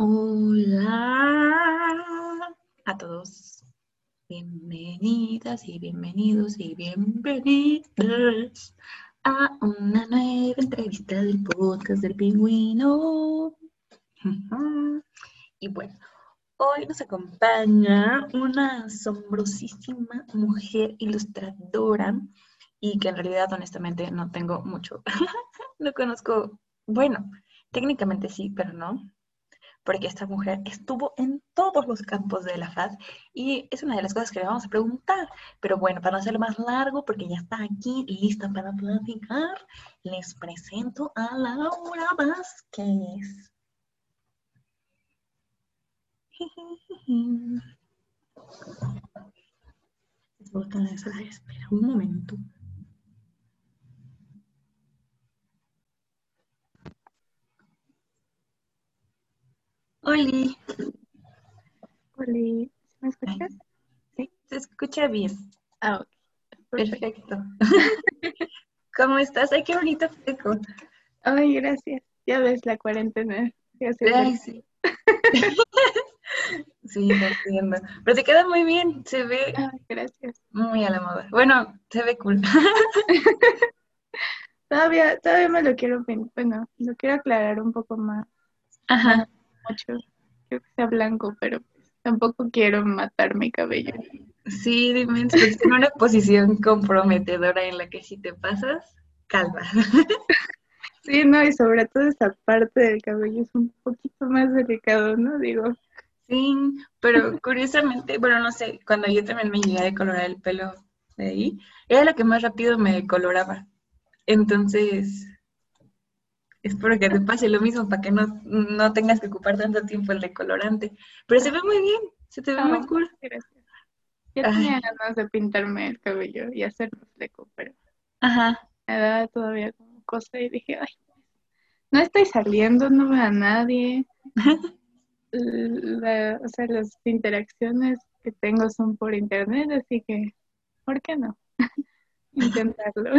Hola a todos. Bienvenidas y bienvenidos y bienvenidas a una nueva entrevista del podcast del pingüino. Y bueno, hoy nos acompaña una asombrosísima mujer ilustradora y que en realidad honestamente no tengo mucho, no conozco, bueno, técnicamente sí, pero no, porque esta mujer estuvo en todos los campos de la FAD y es una de las cosas que le vamos a preguntar. Pero bueno, para no hacerlo más largo, porque ya está aquí lista para platicar, les presento a Laura Vázquez. Espera un momento. Oli. Oli, ¿me escuchas? Sí, se escucha bien. Ah, ok. Perfecto. ¿Cómo estás? Ay, qué bonito fleco. Ay, gracias. Ya ves la cuarentena. Ya Ay, sí. sí, lo entiendo. Pero te queda muy bien, se ve Ay, gracias. muy a la moda. Bueno, se ve cool. todavía, todavía me lo quiero, bueno, lo quiero aclarar un poco más. Ajá mucho. Que sea blanco, pero tampoco quiero matar mi cabello. Sí, dime, es en una posición comprometedora en la que si te pasas, calva. Sí, no, y sobre todo esa parte del cabello es un poquito más delicado, ¿no? Digo. Sí, pero curiosamente, bueno, no sé, cuando yo también me llegué a decolorar el pelo de ahí, era lo que más rápido me decoloraba. Entonces, Espero que te pase lo mismo para que no, no tengas que ocupar tanto tiempo el decolorante. Pero se ve muy bien, se te ve muy ah, cool. Gracias. Yo tenía ganas de pintarme el cabello y hacerlo fleco, pero Ajá. me daba todavía como cosa y dije, ay, no estoy saliendo, no veo a nadie. o sea, las interacciones que tengo son por internet, así que, ¿por qué no? Intentarlo.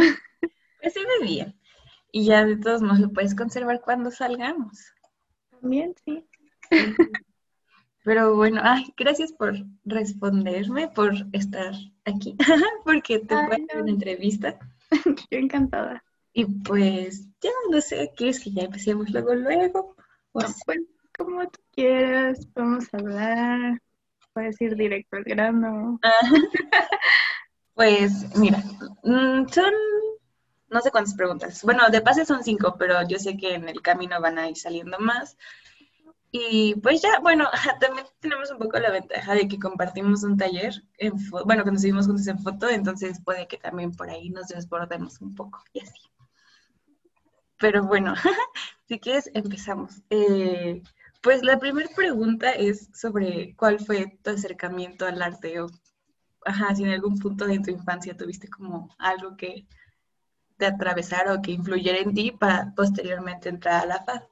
Pues se ve bien. Y ya de todos modos lo puedes conservar cuando salgamos. También, sí. Pero bueno, ay, gracias por responderme, por estar aquí, porque te voy a hacer una entrevista. Yo encantada. Y pues, ya no sé, ¿quieres que ya empecemos luego, luego? pues, como tú quieras, podemos hablar, puedes ir directo al grano. pues, mira, mm, son no sé cuántas preguntas. Bueno, de pase son cinco, pero yo sé que en el camino van a ir saliendo más. Y pues ya, bueno, también tenemos un poco la ventaja de que compartimos un taller, en bueno, que nos seguimos juntos en foto, entonces puede que también por ahí nos desbordemos un poco y así. Pero bueno, si quieres, empezamos. Eh, pues la primera pregunta es sobre cuál fue tu acercamiento al arte o, ajá, si en algún punto de tu infancia tuviste como algo que de atravesar o que influyera en ti para posteriormente entrar a la FAD.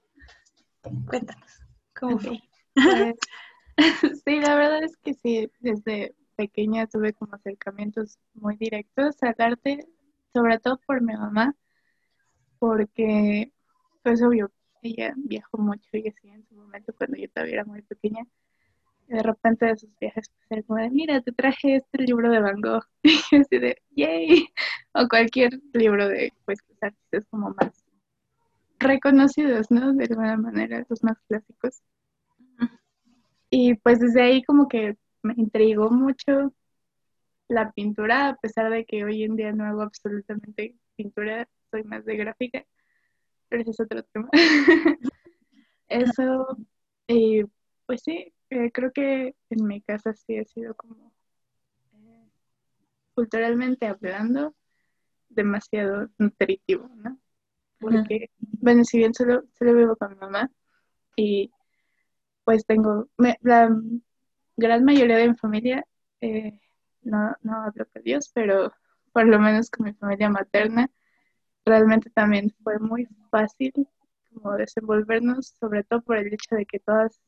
Cuéntanos, ¿cómo fue? Pues, sí, la verdad es que sí, desde pequeña tuve como acercamientos muy directos al arte, sobre todo por mi mamá, porque, pues obvio, ella viajó mucho y así en su momento cuando yo todavía era muy pequeña, de repente de sus viajes, pues era como de, mira, te traje este libro de Van Gogh, y así de, yay, o cualquier libro de, pues, los artistas como más reconocidos, ¿no? De alguna manera, los más clásicos. Y pues desde ahí como que me intrigó mucho la pintura, a pesar de que hoy en día no hago absolutamente pintura, soy más de gráfica, pero ese es otro tema. Eso, y pues sí, eh, creo que en mi casa sí ha sido como, eh, culturalmente hablando, demasiado nutritivo, ¿no? Porque, bueno, si bien solo, solo vivo con mi mamá y pues tengo, la gran mayoría de mi familia, eh, no, no hablo con Dios, pero por lo menos con mi familia materna, realmente también fue muy fácil como desenvolvernos, sobre todo por el hecho de que todas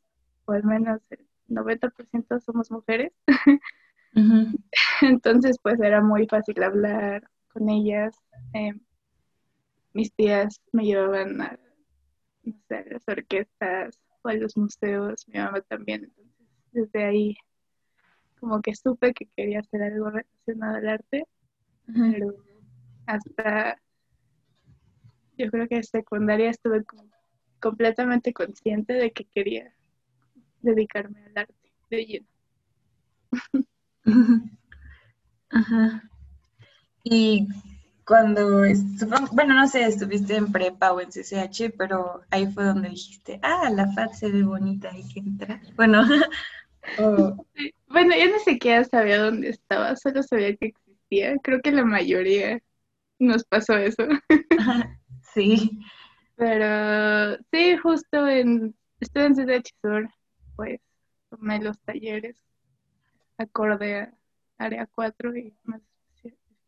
o al menos el 90% somos mujeres. Entonces, pues era muy fácil hablar con ellas. Em, mis tías me llevaban a, no sé, las orquestas o a los museos, mi mamá también. Entonces, desde ahí como que supe que quería hacer algo relacionado al arte, pero hasta yo creo que en secundaria estuve completamente consciente de que quería dedicarme al arte de lleno. Ajá. Y cuando, bueno, no sé, estuviste en prepa o en CCH, pero ahí fue donde dijiste, ah, la FAD se ve bonita, hay que entrar. Bueno, bueno, yo ni siquiera sabía dónde estaba, solo sabía que existía. Creo que la mayoría nos pasó eso. sí. Pero sí, justo en, estuve en CCH Sur, pues tomé los talleres acorde a área 4 y más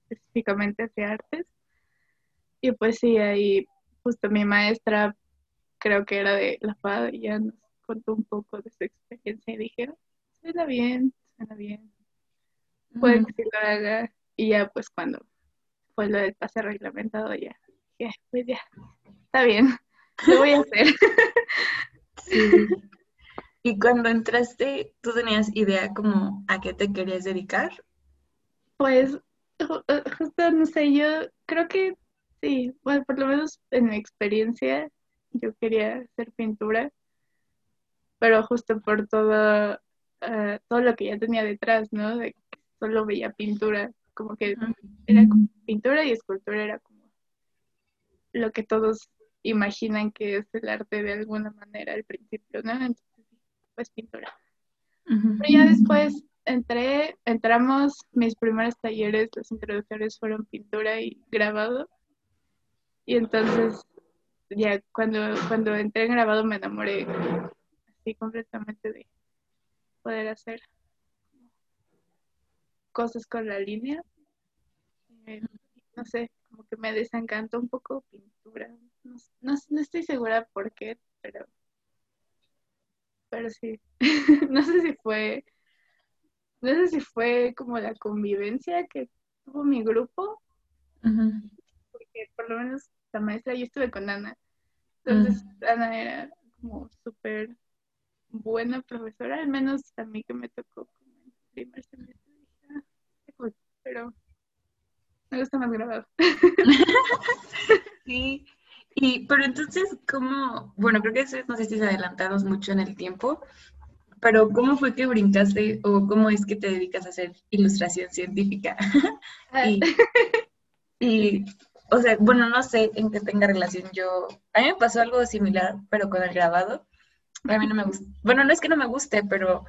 específicamente hacia artes. Y pues sí, ahí justo mi maestra, creo que era de la FAD, y ya nos contó un poco de su experiencia y dije, suena bien, suena bien. Puede que sí lo haga. Y ya pues cuando fue lo del pase reglamentado, ya dije, pues ya, está bien, lo voy a hacer. Y cuando entraste, ¿tú tenías idea como a qué te querías dedicar? Pues eh, justo, no sé, yo creo que sí, bueno, por lo menos en mi experiencia, yo quería hacer pintura, pero justo por todo, eh, todo lo que ya tenía detrás, ¿no? De que solo veía pintura, como que era como pintura y escultura era como lo que todos imaginan que es el arte de alguna manera al principio, ¿no? Entonces, pues pintura. Pero ya después entré, entramos, mis primeros talleres, los introductorios fueron pintura y grabado. Y entonces, ya cuando, cuando entré en grabado me enamoré así completamente de poder hacer cosas con la línea. Eh, no sé, como que me desencantó un poco pintura. No, no estoy segura por qué, pero, pero sí. no sé si fue no sé si fue como la convivencia que tuvo mi grupo, porque por lo menos la maestra, yo estuve con Ana, entonces Ana era como súper buena profesora, al menos a mí que me tocó como en primer semestre, ah, pero me gusta más grabado. sí, y pero entonces, ¿cómo? Bueno, creo que eso no sé si se adelantados mucho en el tiempo, pero ¿cómo fue que brincaste o cómo es que te dedicas a hacer ilustración científica? Ah. y, o sea, bueno, no sé en qué tenga relación yo. A mí me pasó algo similar, pero con el grabado. A mí no me gusta. Bueno, no es que no me guste, pero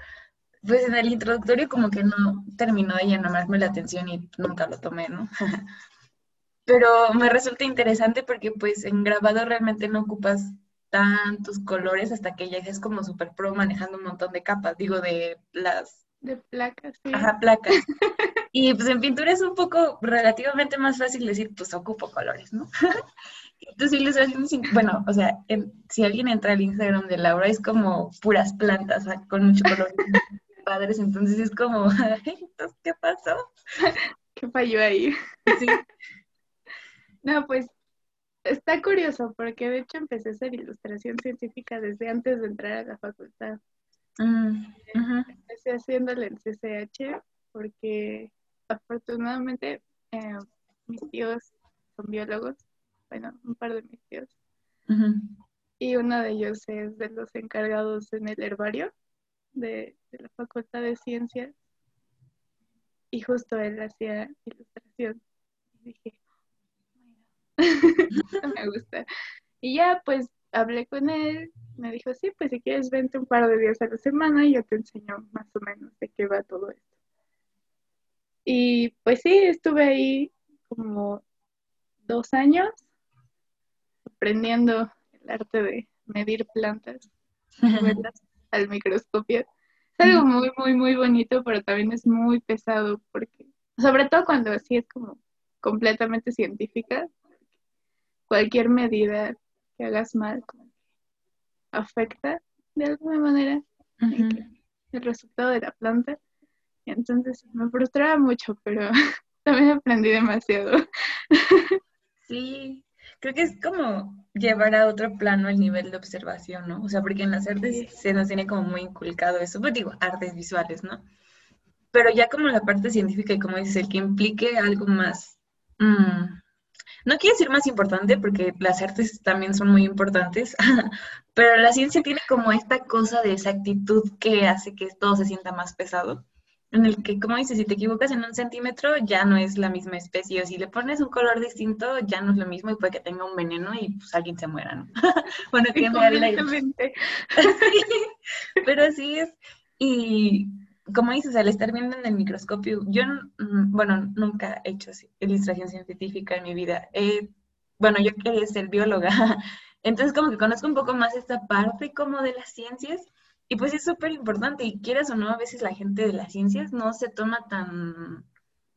pues en el introductorio como que no terminó de llamarme la atención y nunca lo tomé, ¿no? pero me resulta interesante porque pues en grabado realmente no ocupas tantos colores hasta que ya es como super pro manejando un montón de capas, digo, de las... De placas, sí. Ajá, placas. y pues en pintura es un poco relativamente más fácil decir, pues ocupo colores, ¿no? Entonces ilustraciones, bueno, o sea, si alguien entra al Instagram de Laura es como puras plantas, con mucho color padres, entonces es como, ¿qué pasó? ¿Qué falló ahí? Sí. No, pues Está curioso porque de hecho empecé a hacer ilustración científica desde antes de entrar a la facultad. Mm, empecé haciéndole en CCH porque afortunadamente eh, mis tíos son biólogos, bueno, un par de mis tíos. Y uno de ellos es de los encargados en el herbario de, de la Facultad de Ciencias. Y justo él hacía ilustración. Y dije, me gusta. Y ya, pues hablé con él, me dijo, sí, pues si quieres vente un par de días a la semana y yo te enseño más o menos de qué va todo esto. Y pues sí, estuve ahí como dos años aprendiendo el arte de medir plantas, al microscopio. Es algo muy, muy, muy bonito, pero también es muy pesado porque, sobre todo cuando así es como completamente científica, cualquier medida que hagas mal afecta de alguna manera el resultado de la planta. Entonces me frustraba mucho, pero también aprendí demasiado. Sí, creo que es como llevar a otro plano el nivel de observación, ¿no? O sea, porque en las artes se nos tiene como muy inculcado eso, pues digo, artes visuales, ¿no? Pero ya como la parte científica y como dices, el que implique algo más, mm, no quiero decir más importante porque las artes también son muy importantes, pero la ciencia tiene como esta cosa de exactitud que hace que todo se sienta más pesado en el que, como dices, si te equivocas en un centímetro, ya no es la misma especie, o si le pones un color distinto, ya no es lo mismo y puede que tenga un veneno y pues alguien se muera, ¿no? bueno, que pero así es. Y como dices, al estar viendo en el microscopio, yo, mm, bueno, nunca he hecho ilustración científica en mi vida. bueno, yo quería ser bióloga, entonces como que conozco un poco más esta parte como de las ciencias y pues es súper importante, y quieras o no, a veces la gente de las ciencias no se toma tan,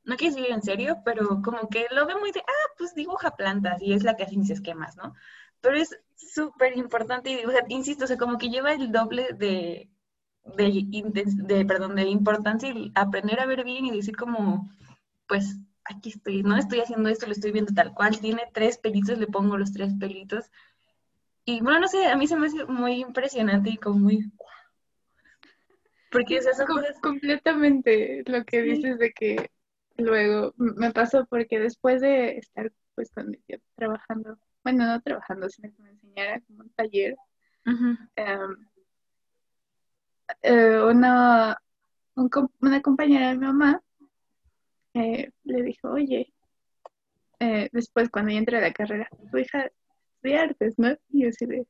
no quiero decir en serio, pero como que lo ve muy de, ah, pues dibuja plantas y es la que hace mis esquemas, ¿no? Pero es súper importante, y, o sea, insisto, o sea, como que lleva el doble de, de, de, perdón, de importancia y aprender a ver bien y decir como, pues aquí estoy, no estoy haciendo esto, lo estoy viendo tal cual, tiene tres pelitos, le pongo los tres pelitos. Y bueno, no sé, a mí se me hace muy impresionante y como muy, porque es completamente lo que dices de que luego me pasó porque después de estar pues con trabajando, bueno, no trabajando, sino que me enseñara como un taller, eh, una, una compañera de mi mamá eh, le dijo, oye, eh, después cuando yo entré a la carrera, tu hija de artes, ¿no? Y yo así de,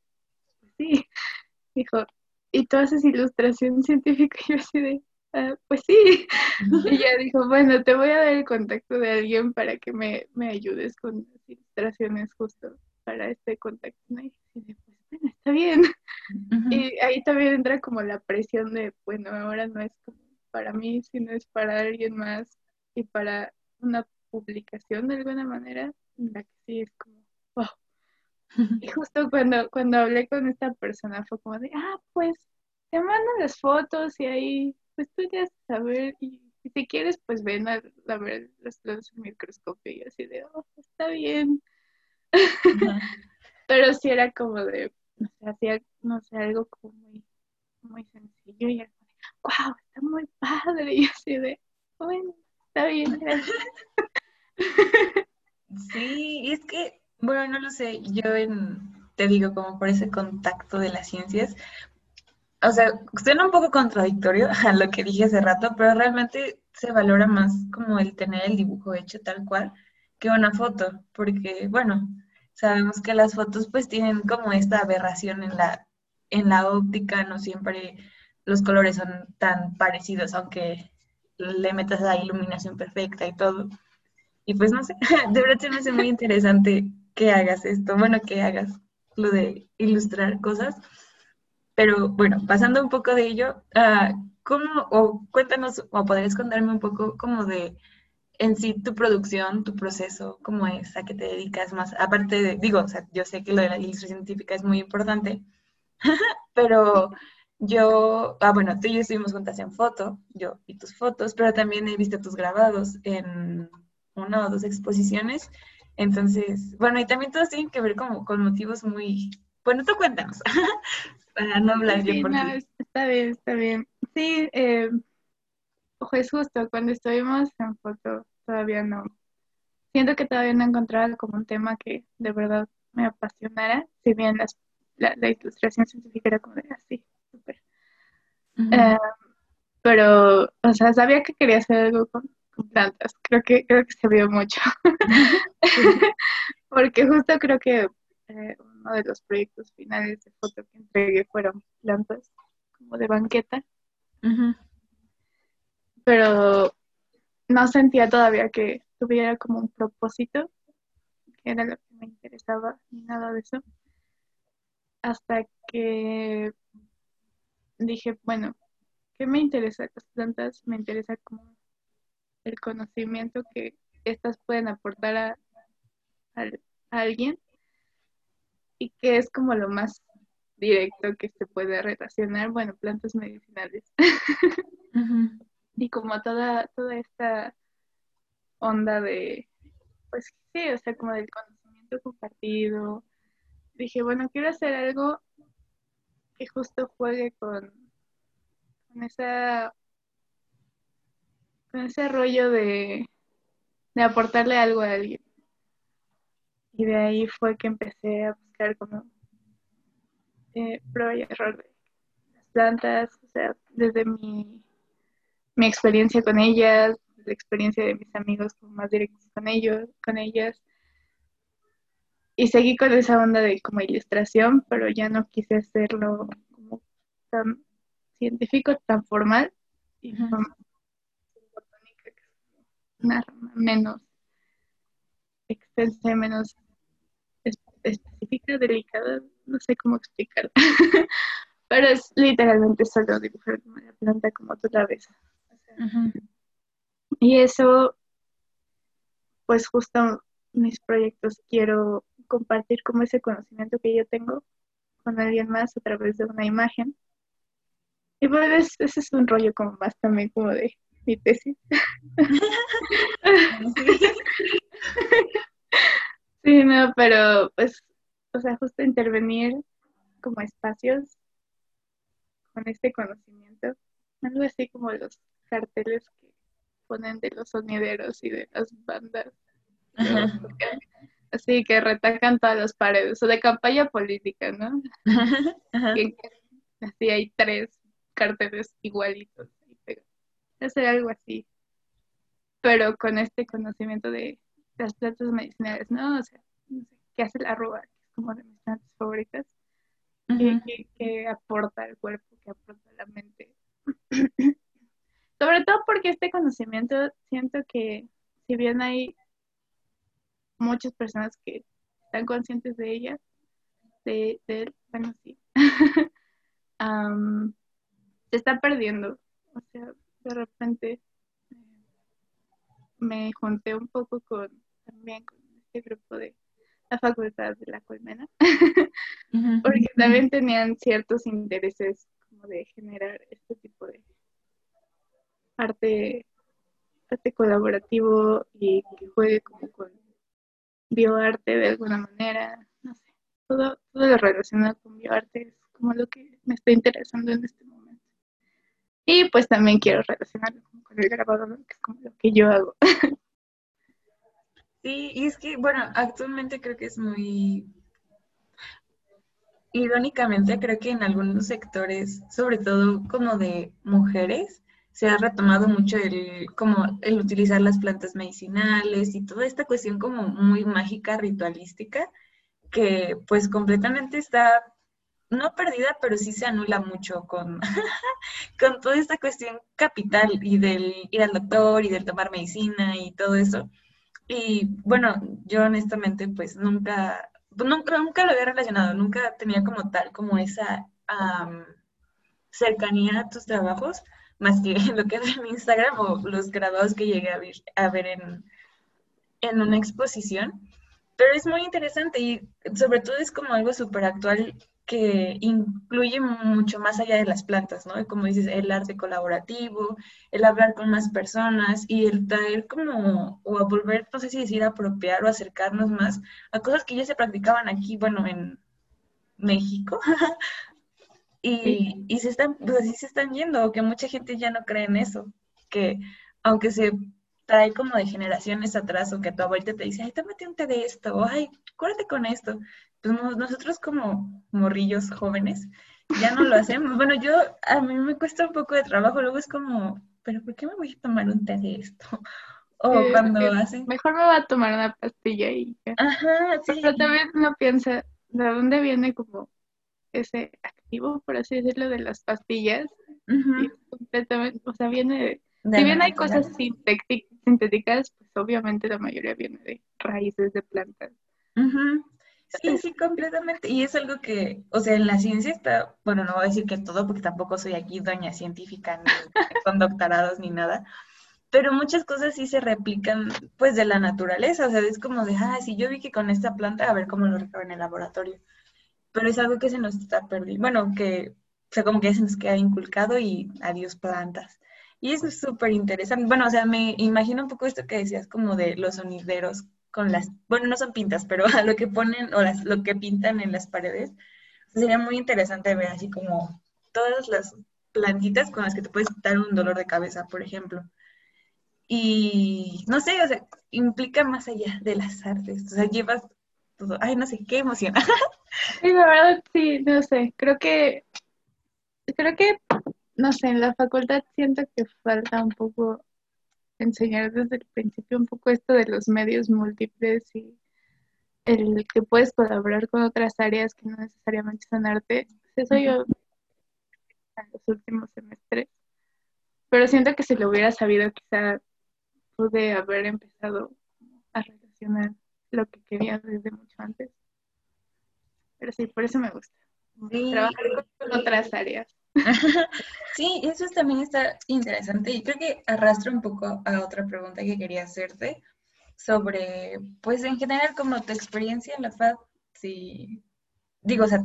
sí, dijo, y tú haces ilustración científica y yo así de, ah, pues sí. Y ella dijo, bueno, te voy a dar el contacto de alguien para que me, ayudes con las ilustraciones justo para este contacto. Y dije, pues bueno, está bien. Y ahí también entra como la presión de, bueno, ahora no es para mí, sino es para alguien más y para una publicación de alguna manera, en la que sí es como, wow, y justo cuando, cuando hablé con esta persona fue como de, ah, pues te mando las fotos y ahí, pues tú ya sabes, y, si quieres, pues ven a, ver los, los microscopio y así de, oh, está bien. Pero sí era como de, no sé, no sé, algo como muy, muy sencillo y de, wow, está muy padre, y así de, bueno, está bien, gracias. Sí, es que bueno, no lo sé, yo te digo, como por ese contacto de las ciencias, o sea, suena un poco contradictorio a lo que dije hace rato, pero realmente se valora más como el tener el dibujo hecho tal cual que una foto, porque, bueno, sabemos que las fotos pues tienen como esta aberración en la, en la óptica, no siempre los colores son tan parecidos, aunque le metas la iluminación perfecta y todo. Y pues no sé, de verdad se me hace muy interesante que hagas esto, bueno, que hagas lo de ilustrar cosas. Pero bueno, pasando un poco de ello, uh, ¿cómo, o cuéntanos, o podrías contarme un poco como de en sí tu producción, tu proceso, cómo es, a qué te dedicas más, aparte de, digo, o sea, yo sé que lo de la ilustración científica es muy importante, pero yo, ah, bueno, tú y yo estuvimos juntas en foto, yo y tus fotos, pero también he visto tus grabados en una o dos exposiciones entonces, bueno, y también todos tienen que ver como con motivos muy... Bueno, tú cuéntanos, para no hablar yo por Está bien, está bien. Sí, eh, pues justo cuando estuvimos en foto todavía no, siento que todavía no he encontrado como un tema que de verdad me apasionara, si bien la, ilustración científica era como de así, súper. Eh, pero, o sea, sabía que quería hacer algo con, plantas. Creo que, creo que se vio mucho. Porque justo creo que eh, uno de los proyectos finales de foto que entregué fueron plantas como de banqueta. Pero no sentía todavía que tuviera como un propósito, que era lo que me interesaba, ni nada de eso. Hasta que dije, bueno, ¿qué me interesa las plantas? Me interesa como el conocimiento que estas pueden aportar a, alguien y que es como lo más directo que se puede relacionar, bueno, plantas medicinales. Y como toda, toda esta onda de, pues sí, o sea, como del conocimiento compartido. Dije, bueno, quiero hacer algo que justo juegue con, con esa con ese rollo de, de aportarle algo a alguien. Y de ahí fue que empecé a buscar como eh, prueba y error de las plantas, o sea, desde mi, mi experiencia con ellas, la experiencia de mis amigos más directos con ellos, con ellas. Y seguí con esa onda de como ilustración, pero ya no quise hacerlo como tan científico, tan formal. Y una rama menos extensa, menos específica, delicada, no sé cómo explicar. Pero es literalmente solo dibujar la planta como tú la ves. Y eso, pues justo mis proyectos quiero compartir como ese conocimiento que yo tengo con alguien más a través de una imagen. Y pues ese es un rollo como más también como de mi tesis. sí, no, pero pues, o sea, justo intervenir como espacios con este conocimiento, algo así como los carteles que ponen de los sonideros y de las bandas. Así que retacan todas las paredes, o de campaña política, ¿no? Así hay tres carteles igualitos hacer algo así, pero con este conocimiento de las plantas medicinales, ¿no? O sea, no sé, ¿qué hace la arroba? Que es como de mis plantas favoritas, que, aporta al cuerpo, que aporta a la mente. Sobre todo porque este conocimiento siento que si bien hay muchas personas que están conscientes de ella, de, de bueno, sí, se está perdiendo. O sea, de repente eh, me junté un poco con también con este grupo de la facultad de la colmena porque también tenían ciertos intereses como de generar este tipo de arte arte colaborativo y que juegue como con bioarte de alguna manera no sé todo todo lo relacionado con bioarte es como lo que me está interesando en este momento y pues también quiero relacionarlo con el grabado, que es como lo que yo hago. Sí, y es que, bueno, actualmente creo que es muy... Irónicamente, creo que en algunos sectores, sobre todo como de mujeres, se ha retomado mucho el, como el utilizar las plantas medicinales y toda esta cuestión como muy mágica, ritualística, que pues completamente está no perdida, pero sí se anula mucho con, con toda esta cuestión capital y del ir al doctor y del tomar medicina y todo eso. Y bueno, yo honestamente pues nunca, nunca, nunca lo había relacionado, nunca tenía como tal, como esa cercanía a tus trabajos, más que lo que es en Instagram o los grabados que llegué a ver, a ver en, en una exposición. Pero es muy interesante y sobre todo es como algo súper actual que incluye mucho más allá de las plantas, ¿no? Como dices, el arte colaborativo, el hablar con más personas y el traer como, o a volver, no sé si decir apropiar o acercarnos más a cosas que ya se practicaban aquí, bueno, en México. y, y, se están, pues así se están yendo, que mucha gente ya no cree en eso, que aunque se trae como de generaciones atrás o que tu abuelita te dice, ay, tómate un té de esto, o ay, cúrate con esto. Pues nosotros como morrillos jóvenes ya no lo hacemos. Bueno, yo, a mí me cuesta un poco de trabajo, luego es como, pero ¿por qué me voy a tomar un té de esto? O cuando hacen... Mejor me va a tomar una pastilla y Ajá, sí. Pero también uno piensa, ¿de dónde viene como ese activo, por así decirlo, de las pastillas? completamente, o sea, viene de... si bien hay cosas sintéticas, pues obviamente la mayoría viene de raíces de plantas. Sí, sí, completamente. Y es algo que, o sea, en la ciencia está, bueno, no voy a decir que todo, porque tampoco soy aquí doña científica, ni con doctorados ni nada, pero muchas cosas sí se replican, pues, de la naturaleza. O sea, es como de, ah, si yo vi que con esta planta, a ver cómo lo recabo en el laboratorio. Pero es algo que se nos está perdiendo. Bueno, que, o sea, como que se nos queda inculcado y adiós plantas. Y eso es súper interesante. Bueno, o sea, me imagino un poco esto que decías como de los sonideros con las, bueno, no son pintas, pero a lo que ponen o las, lo que pintan en las paredes. sería muy interesante ver así como todas las plantitas con las que te puedes quitar un dolor de cabeza, por ejemplo. Y no sé, o sea, implica más allá de las artes. O sea, llevas todo. Ay, no sé, qué emoción. Sí, la verdad, sí, no sé. Creo que, creo que, no sé, en la facultad siento que falta un poco enseñar desde el principio un poco esto de los medios múltiples y el que puedes colaborar con otras áreas que no necesariamente son arte. Eso yo en los últimos semestres. Pero siento que si lo hubiera sabido, quizá pude haber empezado a relacionar lo que quería desde mucho antes. Pero sí, por eso me gusta. Trabajar con otras áreas. Sí, eso también está interesante y creo que arrastra un poco a otra pregunta que quería hacerte sobre, pues en general, como tu experiencia en la FAD, si, digo, o sea,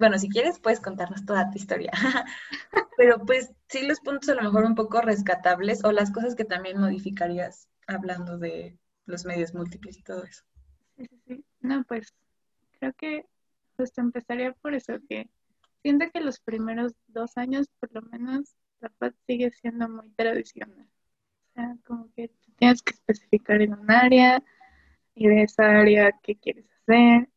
bueno, si quieres puedes contarnos toda tu historia, pero pues sí los puntos a lo mejor un poco rescatables o las cosas que también modificarías hablando de los medios múltiples y todo eso. Sí, sí, sí. No, pues creo que justo empezaría por eso, que siento que los primeros dos años, por lo menos, la paz sigue siendo muy tradicional. O sea, como que tienes que especificar en un área y de esa área qué quieres hacer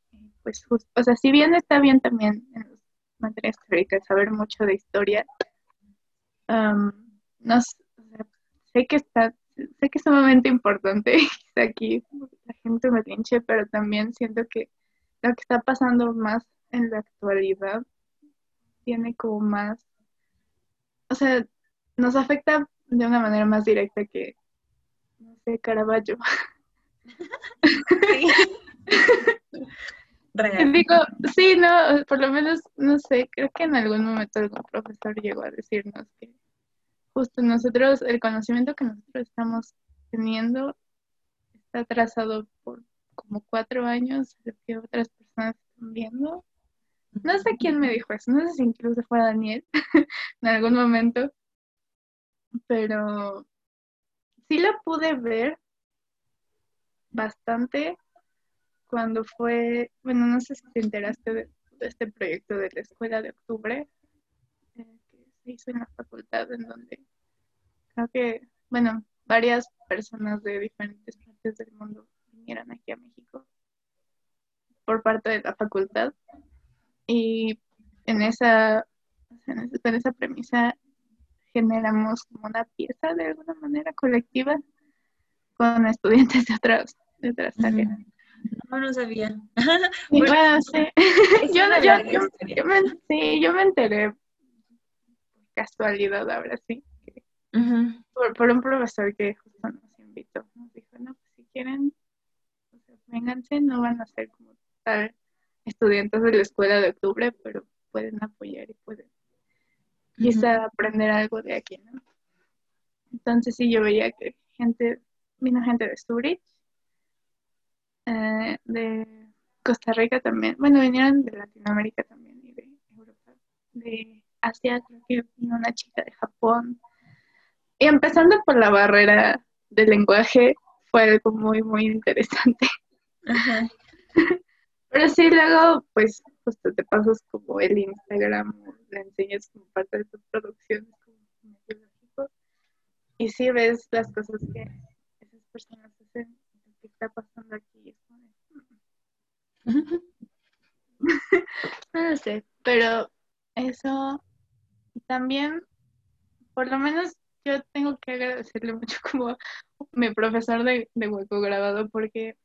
pues justo, o sea, si bien está bien también en las materias teóricas saber mucho de historia, no sé que está, sé que es sumamente importante aquí la gente me pinche, pero también siento que lo que está pasando más en la actualidad tiene como más, o sea, nos afecta de una manera más directa que, no sé, Caravaggio. Digo, sí, no, por lo menos, no sé, creo que en algún momento algún profesor llegó a decirnos que justo nosotros, el conocimiento que nosotros estamos teniendo está atrasado por como cuatro años, lo que otras personas están viendo. No sé quién me dijo eso, no sé si incluso fue Daniel en algún momento, pero sí lo pude ver bastante cuando fue, bueno, no sé si te enteraste de, este proyecto de la Escuela de Octubre, eh, que se hizo en la facultad, en donde creo que, bueno, varias personas de diferentes partes del mundo vinieron aquí a México por parte de la facultad. Y en esa, en esa premisa generamos como una pieza de alguna manera colectiva con estudiantes de otras, de otras áreas. No, no sabía. bueno, sí. yo, yo, me, sí, yo me enteré por casualidad ahora sí. Por, un profesor que justo nos invitó. Nos dijo, no, pues si quieren, pues, vénganse, no van a ser como tal estudiantes de la escuela de octubre, pero pueden apoyar y pueden quizá aprender algo de aquí, ¿no? Entonces sí, yo veía que gente, vino gente de Zurich, eh, de Costa Rica también, bueno, vinieron de Latinoamérica también y de Europa, de Asia, creo que vino una chica de Japón. Y empezando por la barrera del lenguaje, fue algo muy, muy interesante. Pero sí, luego, pues, justo te pasas como el Instagram, le enseñas como parte de tus producciones como y sí ves las cosas que esas personas hacen ¿qué está pasando aquí? no lo sé, pero eso también, por lo menos yo tengo que agradecerle mucho como mi profesor de, de hueco grabado porque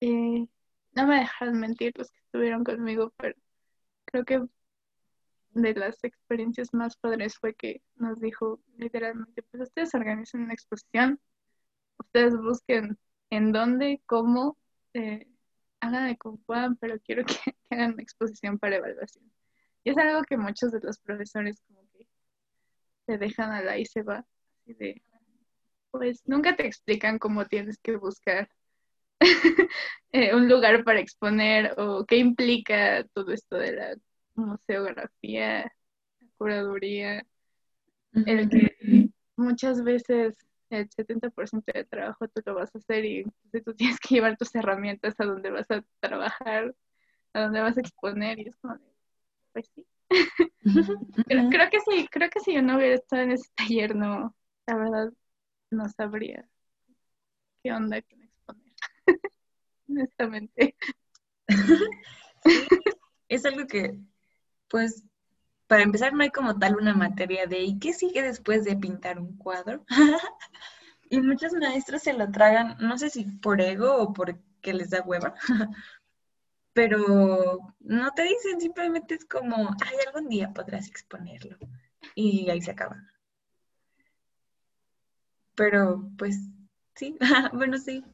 eh, no me dejan mentir los que estuvieron conmigo, pero creo que de las experiencias más padres fue que nos dijo literalmente, pues ustedes organizan una exposición, ustedes busquen en dónde, cómo, eh, hagan de como puedan, pero quiero que, hagan una exposición para evaluación. Y es algo que muchos de los profesores como se dejan a la y se va, así de, pues nunca te explican cómo tienes que buscar eh, un lugar para exponer o qué implica todo esto de la museografía, la curaduría, el que muchas veces el 70% del trabajo tú lo vas a hacer y entonces tú tienes que llevar tus herramientas a donde vas a trabajar, a donde vas a exponer y es como de, pues sí. creo, creo, que sí, creo que si yo no hubiera estado en ese taller, no, la verdad, no sabría qué onda con exponer, honestamente. es algo que, pues, para empezar, no hay como tal una materia de ¿y qué sigue después de pintar un cuadro? y muchos maestros se lo tragan, no sé si por ego o porque les da hueva, pero no te dicen, simplemente es como, ay, algún día podrás exponerlo. Y ahí se acaba. Pero, pues, sí, bueno, sí.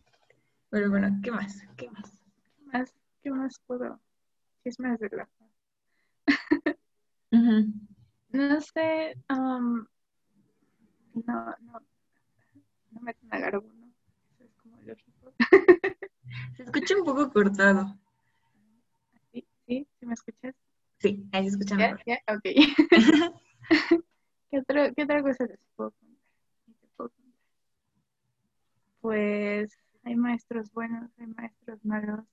Pero bueno, ¿qué más? ¿Qué más? ¿Qué más? ¿Qué más puedo? ¿Qué es más de la No sé, um, no, no, no me agarrar uno. Eso es como lógico. Se escucha un poco cortado. ¿Sí? ¿Sí? ¿Sí me escuchas? Sí, ahí se escucha mejor. ¿Ya? Ok. ¿Qué, otra, ¿Qué otra cosa les puedo contar? Pues hay maestros buenos, hay maestros malos.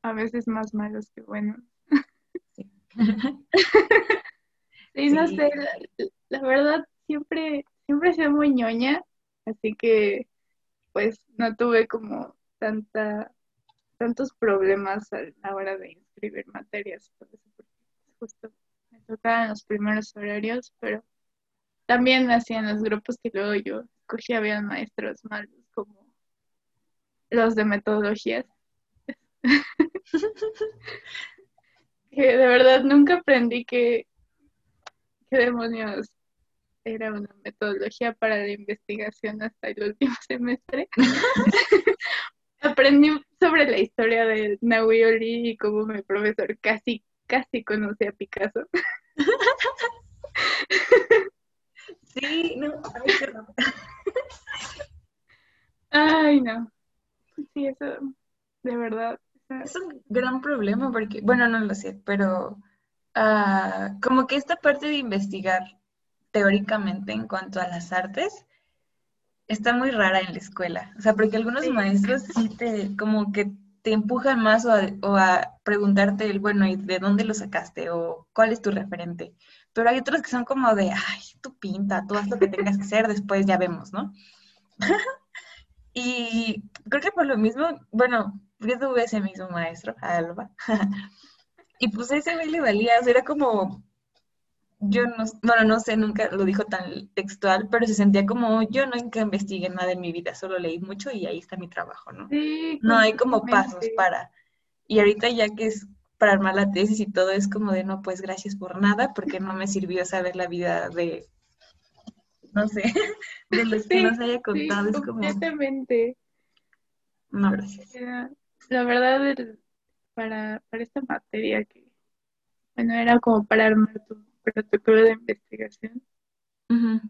A veces más malos que buenos. Sí. sí, no sé, la, verdad siempre, siempre he sido muy ñoña, así que pues no tuve como tanta, tantos problemas a la hora de inscribir materias, por eso, porque justo me tocaban los primeros horarios, pero también hacían los grupos que luego yo escogía, había maestros malos como los de metodologías. que de verdad nunca aprendí que, qué demonios era una metodología para la investigación hasta el último semestre. Aprendí sobre la historia de Naui y cómo mi profesor casi, casi conoce a Picasso. Sí, no, ay, no. Sí, eso, de verdad, es un gran problema porque, bueno, no lo sé, pero uh, como que esta parte de investigar teóricamente en cuanto a las artes está muy rara en la escuela. O sea, porque algunos maestros sí te, como que te empujan más o a, preguntarte el, bueno, ¿y de dónde lo sacaste? O cuál es tu referente. Pero hay otros que son como de, ay, tú pinta, tú haz lo que tengas que hacer, después ya vemos, ¿no? y creo que por lo mismo, bueno, yo tuve ese mismo maestro, Alba. y pues ese me le valía, o sea, era como, yo no, bueno, no sé, nunca lo dijo tan textual, pero se sentía como, yo nunca investigué nada en mi vida, solo leí mucho y ahí está mi trabajo, ¿no? no hay como pasos para. Y ahorita ya que es para armar la tesis y todo, es como de, no, pues gracias por nada, porque no me sirvió saber la vida de, no sé, de los que nos haya contado. es como... No, gracias la verdad, para, para esta materia que, bueno, era como para armar tu protocolo de investigación,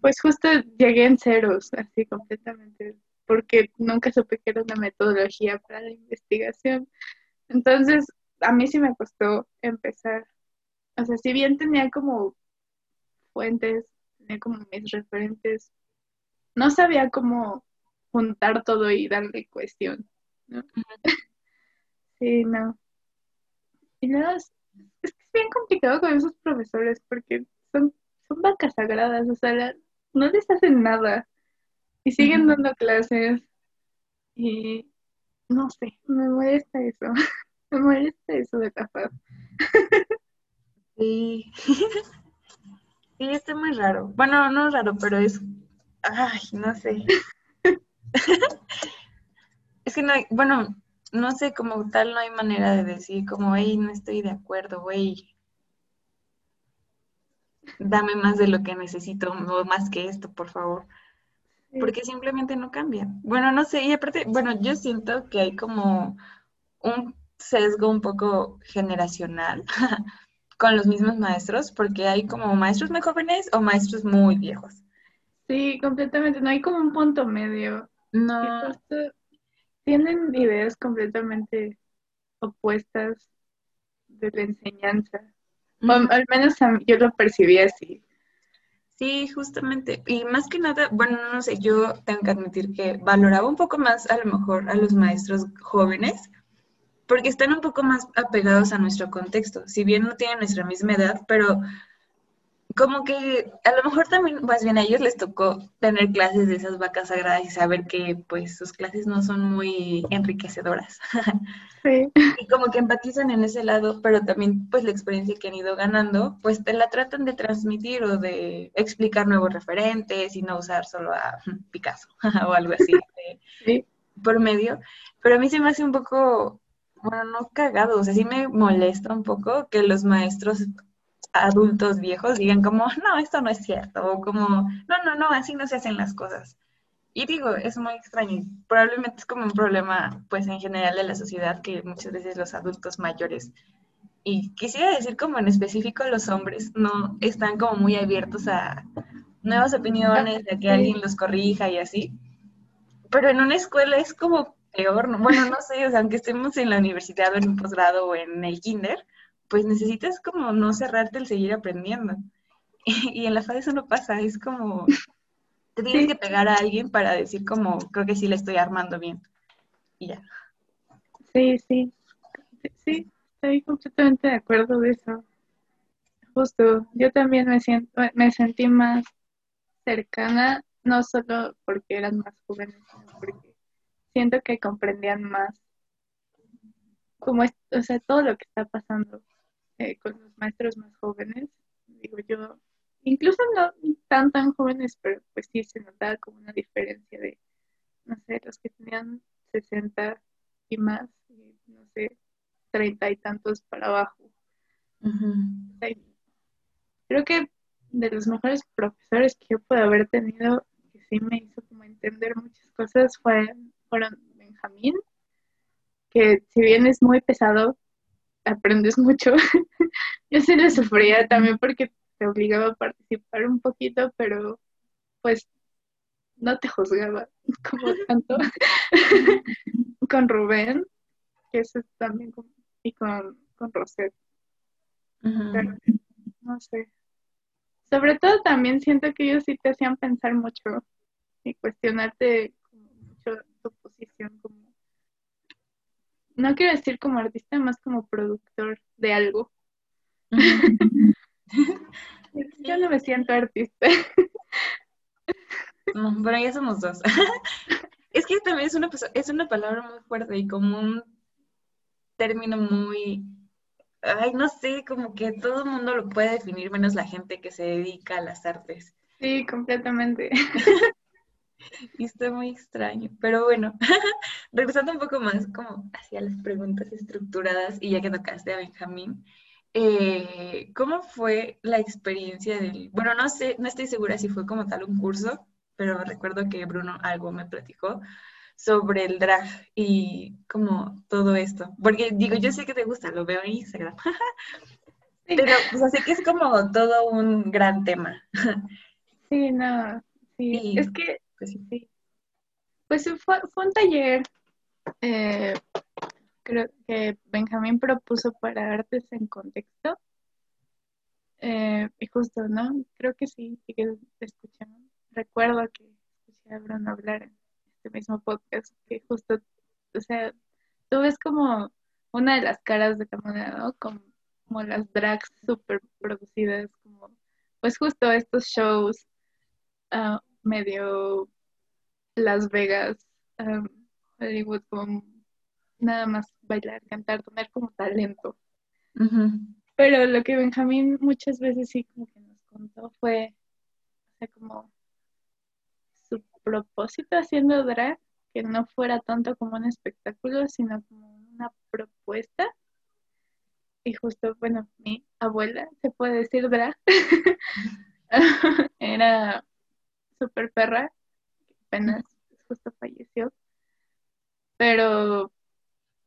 pues justo llegué en ceros, así completamente, porque nunca supe que era una metodología para la investigación. Entonces, a mí sí me costó empezar. O sea, si bien tenía como fuentes, tenía como mis referentes, no sabía cómo juntar todo y darle cuestión. ¿no? Sí, no. Y es bien complicado con esos profesores porque son, son vacas sagradas, o sea, no les hacen nada y siguen dando clases y no sé, me molesta eso, me molesta eso de capaz. Sí. Sí, está muy raro. Bueno, no raro, pero es. Ay, no sé. es que no hay. Bueno, no sé, como tal, no hay manera de decir como, hey, no estoy de acuerdo, güey. Dame más de lo que necesito, o más que esto, por favor. Porque simplemente no cambia. Bueno, no sé, y aparte, bueno, yo siento que hay como un sesgo un poco generacional con los mismos maestros, porque hay como maestros muy jóvenes o maestros muy viejos. Sí, completamente, no hay como un punto medio. No tienen ideas completamente opuestas de la enseñanza. al menos yo lo percibí así. Sí, justamente. Y más que nada, bueno, no sé, yo tengo que admitir que valoraba un poco más a lo mejor a los maestros jóvenes, porque están un poco más apegados a nuestro contexto. Si bien no tienen nuestra misma edad, pero como que a lo mejor también, más bien a ellos les tocó tener clases de esas vacas sagradas y saber que pues sus clases no son muy enriquecedoras. Sí. Y como que empatizan en ese lado, pero también pues la experiencia que han ido ganando, pues te la tratan de transmitir o de explicar nuevos referentes y no usar solo a Picasso o algo así sí. por medio. Pero a mí se me hace un poco, bueno, no cagado, o sea, sí me molesta un poco que los maestros adultos viejos digan como, no, esto no es cierto, o como, no, no, no, así no se hacen las cosas. Y digo, es muy extraño. Probablemente es como un problema, pues, en general de la sociedad que muchas veces los adultos mayores, y quisiera decir como en específico los hombres, no están como muy abiertos a nuevas opiniones, a que alguien los corrija y así. Pero en una escuela es como peor, ¿no? bueno, no sé, o sea, aunque estemos en la universidad o en un posgrado o en el kinder, pues necesitas como no cerrarte el seguir aprendiendo. Y, en la FAD eso no pasa, es como, te tienes que pegar a alguien para decir como, creo que sí le estoy armando bien. Y ya. Sí, sí, sí, estoy completamente de acuerdo de eso. Justo, yo también me, siento, me sentí más cercana, no solo porque eran más jóvenes, sino porque siento que comprendían más como o sea, todo lo que está pasando eh, con los maestros más jóvenes. Digo yo, incluso no tan tan jóvenes, pero pues sí se notaba como una diferencia de, no sé, los que tenían 60 y más, y, no sé, 30 y tantos para abajo. creo que de los mejores profesores que yo puedo haber tenido, que sí me hizo como entender muchas cosas, fueron, fueron Benjamín, que si bien es muy pesado, aprendes mucho. Yo sí lo sufría también porque te obligaba a participar un poquito, pero pues no te juzgaba como tanto. con Rubén, que es también, y con, con Rosette. no sé. Sobre todo también siento que ellos sí te hacían pensar mucho y cuestionarte mucho tu posición como no quiero decir como artista, más como productor de algo. Yo no me siento artista. No, pero ya somos dos. es que también es una, es una palabra muy fuerte y como un término muy, ay, no sé, como que todo el mundo lo puede definir menos la gente que se dedica a las artes. Sí, completamente. y está muy extraño. Pero bueno, regresando un poco más como hacia las preguntas estructuradas y ya que tocaste a Benjamín, eh, ¿cómo fue la experiencia del, bueno, no sé, no estoy segura si fue como tal un curso, pero recuerdo que Bruno algo me platicó sobre el drag y como todo esto, porque digo, yo sé que te gusta, lo veo en Instagram, pero pues así que es como todo un gran tema. Sí, no, sí, es que sí. Pues fue, fue un taller, eh, creo que Benjamín propuso para artes en contexto. Eh, y justo, ¿no? Creo que sí, sí que escuchamos. Recuerdo que escuché a Bruno hablar en este mismo podcast, que justo, o sea, tú ves como una de las caras de la moneda, ¿no? Como, las drags súper producidas, como, pues justo estos shows uh, medio Las Vegas, Hollywood, como nada más bailar, cantar, tener como talento. Pero lo que Benjamín muchas veces sí como que nos contó fue, o sea, como su propósito haciendo drag, que no fuera tanto como un espectáculo, sino como una propuesta. Y justo, bueno, mi abuela, se puede decir drag, era super perra, apenas justo falleció. Pero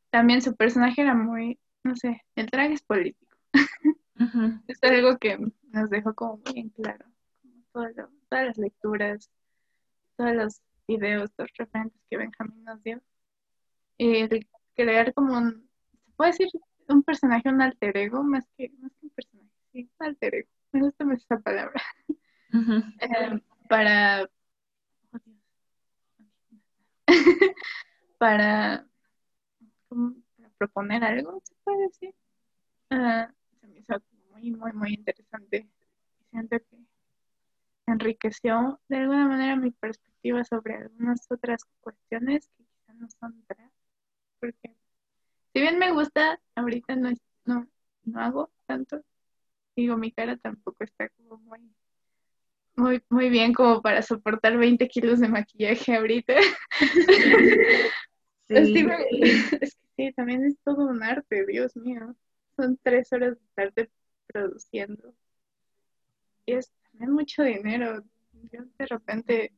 también su personaje era muy, no sé, el traje es político. es algo que nos dejó como muy en claro. todas las lecturas, todos los videos, los referentes que Benjamín nos dio. Y crear como un, se puede decir un personaje, un alter ego, más que, más que un personaje, sí, un alter ego. Me gusta más esa palabra. eh, para para, proponer algo, se puede decir. Ah, se me hizo muy, muy, muy interesante. Siento que enriqueció de alguna manera mi perspectiva sobre algunas otras cuestiones que quizás no son drag, porque si bien me gusta, ahorita no, no, no hago tanto, digo, mi cara tampoco está como muy muy, muy bien como para soportar 20 kilos de maquillaje ahorita. Sí. es que sí, también es todo un arte, Dios mío. Son tres horas de tarde produciendo. Y es también mucho dinero. Yo de repente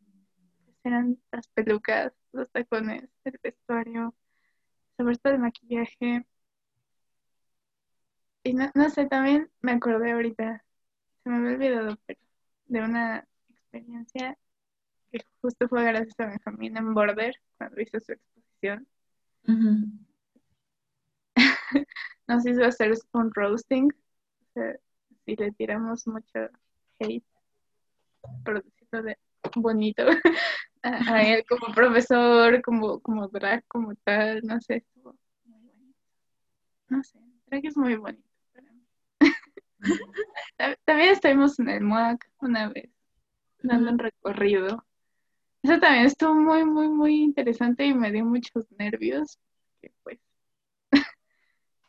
pues, eran las pelucas, los tacones, el vestuario, sobre todo el maquillaje. Y no, no sé, también me acordé ahorita, se me había olvidado, pero de una experiencia que justo fue gracias a Benjamín en Border cuando hizo su exposición. no sé si va a ser un roasting, si le tiramos mucho hate, por decirlo de bonito, a, él como profesor, como, como drag, como tal, no sé, estuvo muy bonito. No sé, drag es muy bonito. También estuvimos en el MUAC una vez, dando un recorrido. Eso también estuvo muy, muy, muy interesante y me dio muchos nervios. Pues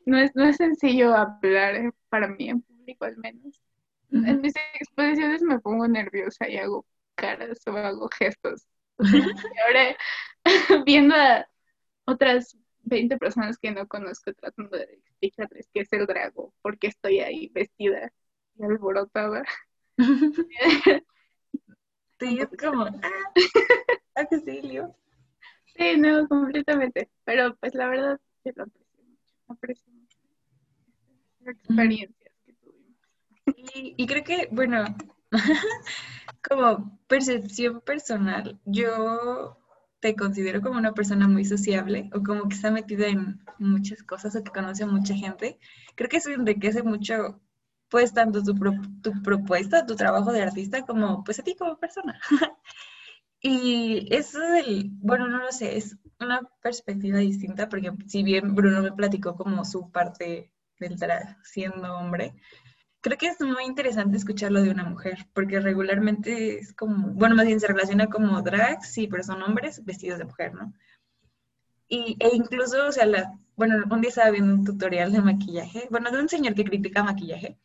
no es, no es sencillo hablar eh, para mí en público al menos. En mis exposiciones me pongo nerviosa y hago caras o hago gestos. y ahora viendo a otras 20 personas que no conozco tratando de explicarles qué es el drago, porque estoy ahí vestida y alborotada. sí, es como, ah, auxilio. Sí, no, completamente. Pero pues la verdad, yo lo aprecio mucho. Aprecio mucho las experiencias que tuvimos. Y, y creo que, bueno, como percepción personal, yo te considero como una persona muy sociable o como que está metida en muchas cosas o que conoce a mucha gente, creo que eso enriquece mucho, pues, tanto tu, tu propuesta, tu trabajo de artista, como, pues, a ti como persona. y eso del, bueno, no lo sé, es una perspectiva distinta, porque si bien Bruno me platicó como su parte del siendo hombre, creo que es muy interesante escucharlo de una mujer, porque regularmente es como, bueno, más bien se relaciona como drag, sí, pero son hombres vestidos de mujer, ¿no? Y, e incluso, o sea, la, bueno, un día estaba viendo un tutorial de maquillaje, bueno, de un señor que critica maquillaje,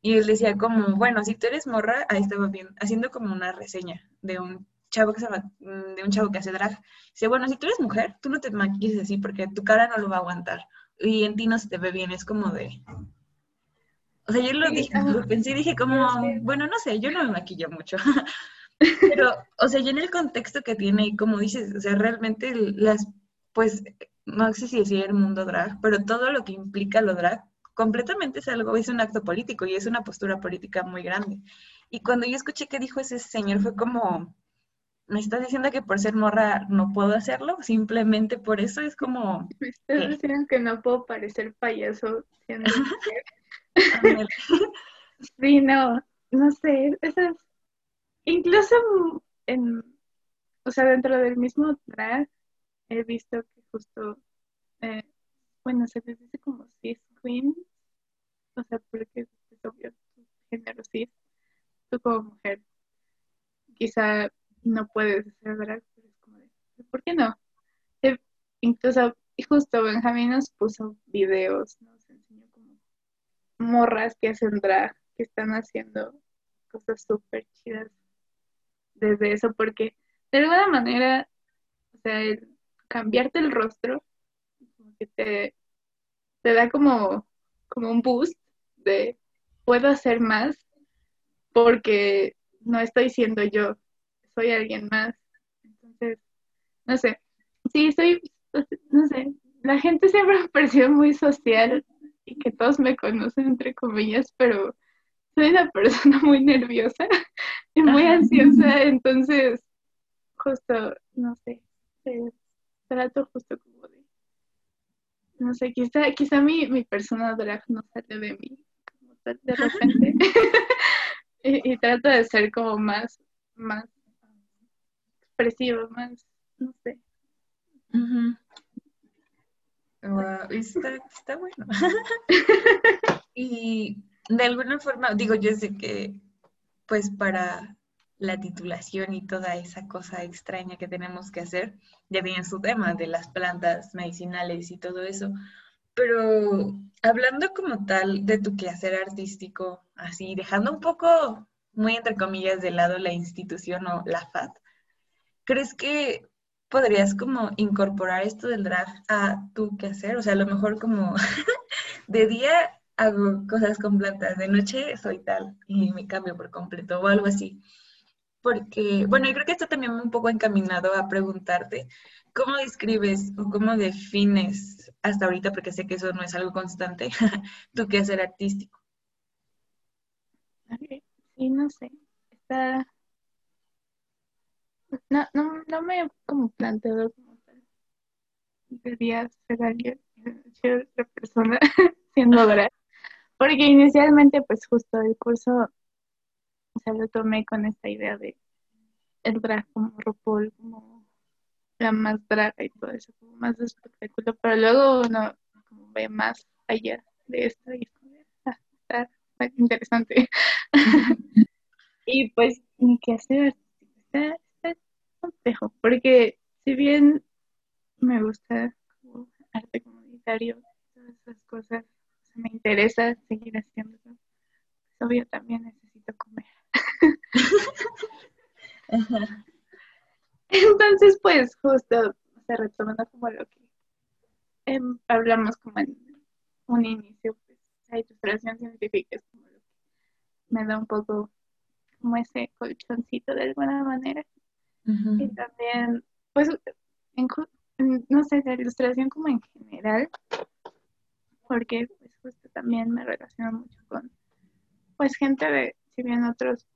y él decía como, bueno, si tú eres morra, ahí estaba bien, haciendo como una reseña de un chavo que se mm, de un chavo que hace drag. Dice, bueno, si tú eres mujer, tú no te maquilles así porque tu cara no lo va a aguantar y en ti no se te ve bien, es como de, o sea, yo lo dije, lo pensé y dije como, bueno, no sé, yo no me maquillo mucho. Pero, o sea, ya en el contexto que tiene, como dices, o sea, realmente las, pues, no sé si decir el mundo drag, pero todo lo que implica lo drag, completamente es algo, es un acto político y es una postura política muy grande. Y cuando yo escuché que dijo ese señor, fue como, ¿me estás diciendo que por ser morra no puedo hacerlo? Simplemente por eso es como... Me estás diciendo que no puedo parecer payaso siendo mujer. sí, no, no sé, eso incluso en, o sea, dentro del mismo drag he visto que justo, eh, bueno, se les dice como cis queen, o sea, porque es obvio tu género cis, tú como mujer, quizá no puedes hacer drag, pero es como de, ¿por qué no? Eh, incluso, justo Benjamín nos puso videos, ¿no? Morras que hacen drag, que están haciendo cosas súper chidas desde eso, porque de alguna manera, o sea, el cambiarte el rostro, como que te, te da como, como un boost de puedo hacer más porque no estoy siendo yo, soy alguien más. Entonces, no sé, sí, soy, no sé, la gente siempre me ha parecido muy social y que todos me conocen entre comillas, pero soy una persona muy nerviosa y muy ansiosa, entonces justo, no sé, trato justo como de, no sé, quizá, quizá mi, mi persona drag no sale de mí, como tal, de repente, Y, trato de ser como más, más expresivo, más, no sé. Está, está bueno. y de alguna forma, digo, yo sé que pues para la titulación y toda esa cosa extraña que tenemos que hacer, ya viene su tema de las plantas medicinales y todo eso. Pero hablando como tal de tu quehacer artístico, así dejando un poco, muy entre comillas, de lado la institución o la FAD, ¿crees que podrías como incorporar esto del drag a tu quehacer? O sea, a lo mejor como de día hago cosas con plantas, de noche soy tal y me cambio por completo o algo así. Porque, bueno, yo creo que esto también me un poco encaminado a preguntarte, ¿cómo describes o cómo defines hasta ahorita, porque sé que eso no es algo constante, tu quehacer artístico? Sí, no sé. Está... No, no, no me como planteado como tal. Debería ser alguien, ser otra persona siendo drag. Porque inicialmente, pues justo el curso, o sea, lo tomé con esta idea de el drag como RuPaul, como la más draga y todo eso, como más espectáculo, pero luego uno como ve más allá de esto y ah, está, interesante. y pues, ni qué hacer, está, está complejo, porque si bien me gusta como arte comunitario, todas esas cosas, me interesa seguir haciendo Pues obvio también necesito comer. Entonces, pues justo, se retomando como lo que em, hablamos como en un inicio, pues la ilustración científica es como lo que me da un poco como ese colchoncito de alguna manera. Y también, pues, no sé, la ilustración como en general, porque pues justo también me relaciono mucho con pues gente de, si bien otros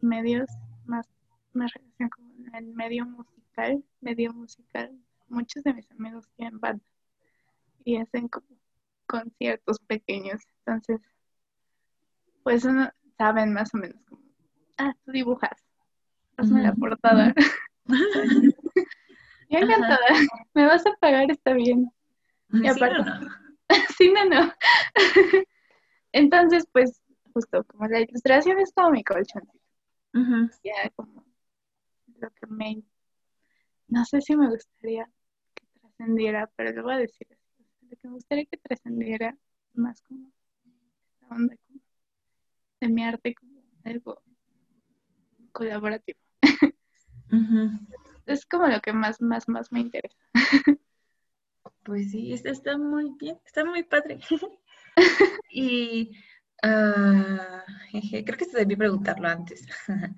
medios, más me relaciono con el medio musical, medio musical, muchos de mis amigos tienen banda y hacen como conciertos pequeños, entonces pues uno saben más o menos como, ah, tú dibujas, hazme la portada. Yo encantada, me vas a pagar, está bien. Y aparte, sí, no, no. Entonces, pues, justo como la ilustración es como mi colchoncito. Ya como lo que me... No sé si me gustaría que trascendiera, pero lo voy a decir así. Lo que me gustaría que trascendiera más como esta onda como de mi arte como algo colaborativo. Es como lo que más, más, más me interesa. Pues sí, está, está muy bien, está muy padre. y uh, creo que se debí preguntarlo antes.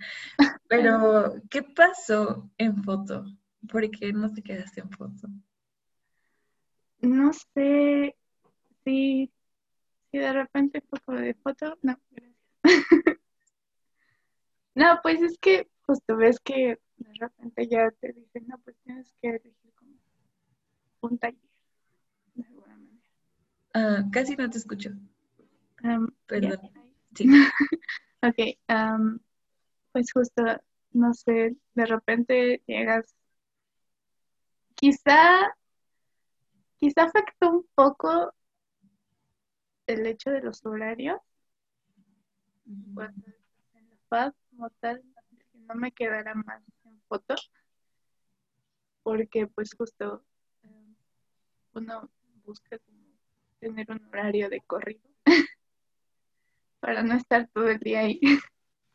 Pero, ¿qué pasó en foto? ¿Por qué no te quedaste en foto? No sé si, si de repente poco de foto. No, gracias. no, pues es que justo ves que de repente ya te dicen, no, pues tienes que elegir como un taller Ah, casi no te escucho. Perdón. Sí. ok. pues justo, no sé, de repente llegas. Quizá, quizá afectó un poco el hecho de los horarios. Cuando en la paz como tal, no me quedara más en foto. Porque pues justo uno busca tener un horario de corrido para no estar todo el día ahí.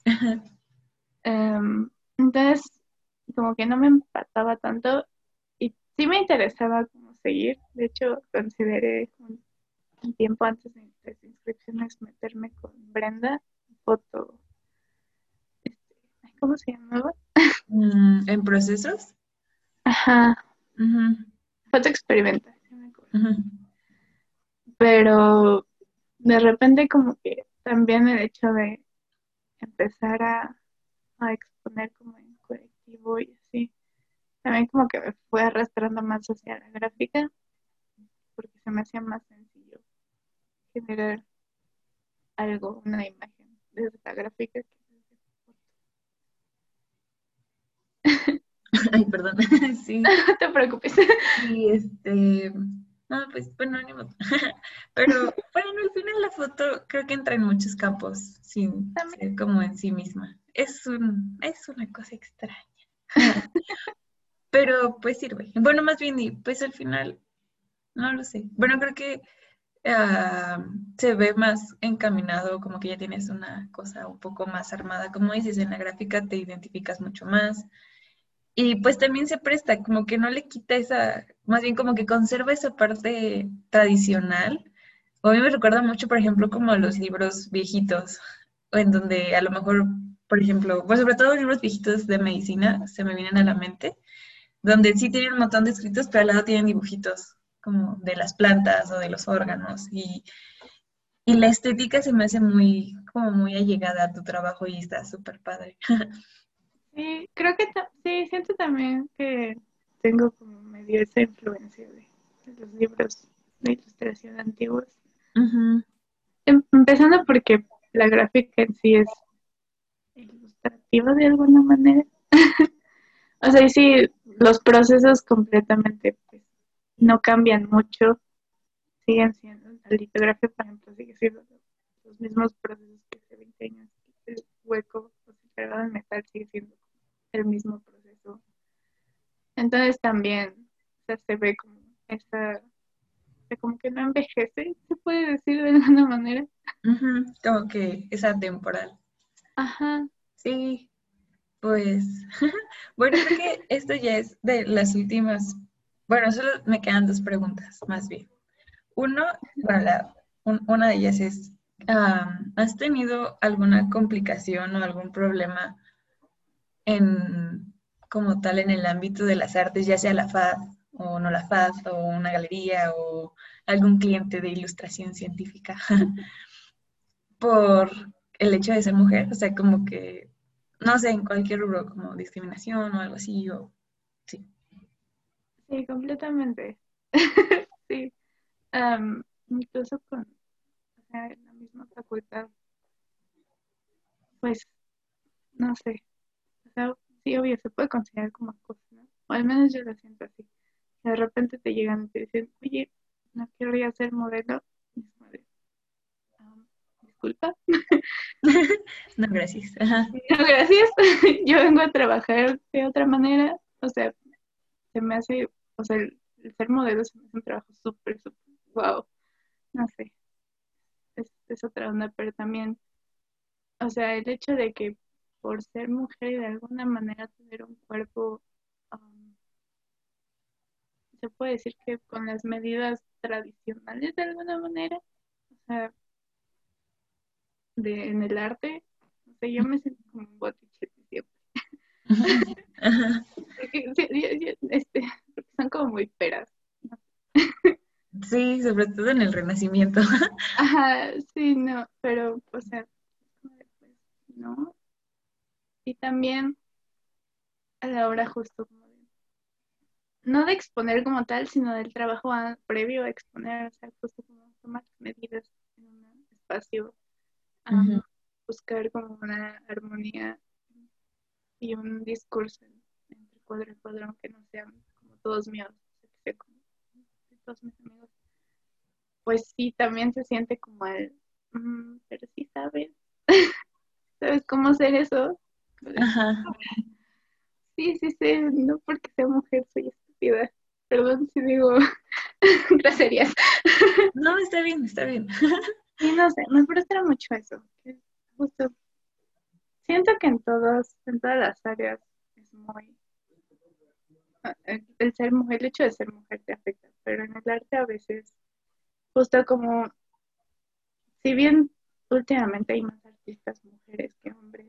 Em, entonces, como que no me empataba tanto y sí me interesaba como seguir. De hecho, consideré un, tiempo antes de las inscripciones meterme con Brenda, foto. ¿Cómo se llamaba? Mm, ¿En procesos? Ajá. Foto experimental. Pero de repente como que también el hecho de empezar a, exponer como en colectivo y así, también como que me fue arrastrando más hacia la gráfica, porque se me hacía más sencillo generar algo, una imagen desde la gráfica que Ay, perdón. sí. No te preocupes. Y este. No, pues bueno, ni modo. Pero bueno, al final la foto creo que entra en muchos campos, sin ser como en sí misma. Es, un, es una cosa extraña. Pero pues sirve. Bueno, más bien, pues al final, no lo sé. Bueno, creo que ah, se ve más encaminado, como que ya tienes una cosa un poco más armada. Como dices, en la gráfica te identificas mucho más. Y pues también se presta, como que no le quita esa, más bien como que conserva esa parte tradicional. a mí me recuerda mucho, por ejemplo, como los libros viejitos, en donde a lo mejor, por ejemplo, pues sobre todo libros viejitos de medicina se me vienen a la mente, donde sí tienen un montón de escritos, pero al lado tienen dibujitos como de las plantas o de los órganos. Y, y la estética se me hace muy, como muy allegada a tu trabajo y está súper padre. Sí, creo que sí, siento también que tengo como medio esa influencia de, los libros de ilustración antiguos. Em, empezando porque la gráfica en sí es ilustrativa de alguna manera. o sea, y sí, los procesos completamente pues, no cambian mucho, siguen siendo, la litografía, por ejemplo, sigue siendo los mismos procesos que hace 20 años, el hueco, o sea, el metal sigue siendo el mismo proceso. Entonces también se ve como esa, como que no envejece, se puede decir de alguna manera. Como que es atemporal. Ajá. Sí, pues, bueno, creo que esto ya es de las últimas, bueno, solo me quedan dos preguntas, más bien. Uno, bueno, una de ellas es, ¿has tenido alguna complicación o algún problema en, como tal en el ámbito de las artes, ya sea la FAD o no la FAD o una galería o algún cliente de ilustración científica por el hecho de ser mujer, o sea, como que, no sé, en cualquier rubro, como discriminación o algo así, o sí. Sí, completamente. sí. incluso con la misma facultad, pues, no sé, sí, obvio, se puede considerar como acoso, ¿no? O al menos yo lo siento así. De repente te llegan y te dicen, oye, no querría ser modelo. Y es madre, disculpa. no, gracias. No, gracias. yo vengo a trabajar de otra manera. O sea, se me hace, o sea, el, ser modelo se me hace un trabajo súper, súper, wow. No sé. Es, es otra onda, pero también, o sea, el hecho de que por ser mujer y de alguna manera tener un cuerpo, um, se puede decir que con las medidas tradicionales de alguna manera, o sea, de, en el arte, o sea, yo me siento como un botiche siempre. porque, este, son como muy peras. Sí, sobre todo en el Renacimiento. Ajá, sí, no, pero, o sea, no, y también a la hora justo como de, no de exponer como tal, sino del trabajo previo a exponer, o sea, justo como tomar medidas en un espacio, buscar como una armonía y un discurso entre cuadro y cuadro, aunque no sean como todos míos, como todos mis amigos. Pues sí, también se siente como el, mm, pero sí sabes, ¿sabes cómo hacer eso? Ajá. Sí, sí, sí, no porque sea mujer soy estúpida. Perdón si digo groserías. No, está bien, está bien. Sí, no sé, me frustra mucho eso. Justo. Siento que en todos, en todas las áreas es muy el ser mujer, el hecho de ser mujer te afecta, pero en el arte a veces, justo como, si bien últimamente hay más artistas mujeres que hombres,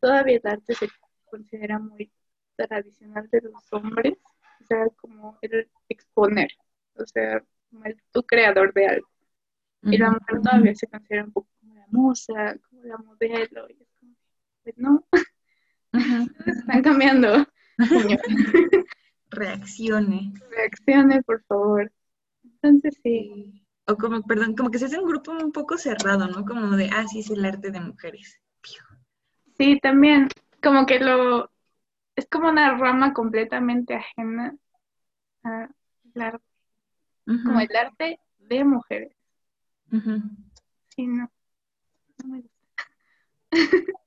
todavía el arte se considera muy tradicional de los hombres, o sea, como el exponer, o sea, como el tu creador de algo. Y la mujer todavía se considera un poco como la musa, como la modelo, y es como, pues no, están cambiando. Reaccione. Reaccione, por favor. Entonces sí. o como, perdón, como que se hace un grupo un poco cerrado, ¿no? Como de, ah, sí, es el arte de mujeres. Sí, también, como que lo, es como una rama completamente ajena al arte, como el arte de mujeres. Sí, no, no me gusta.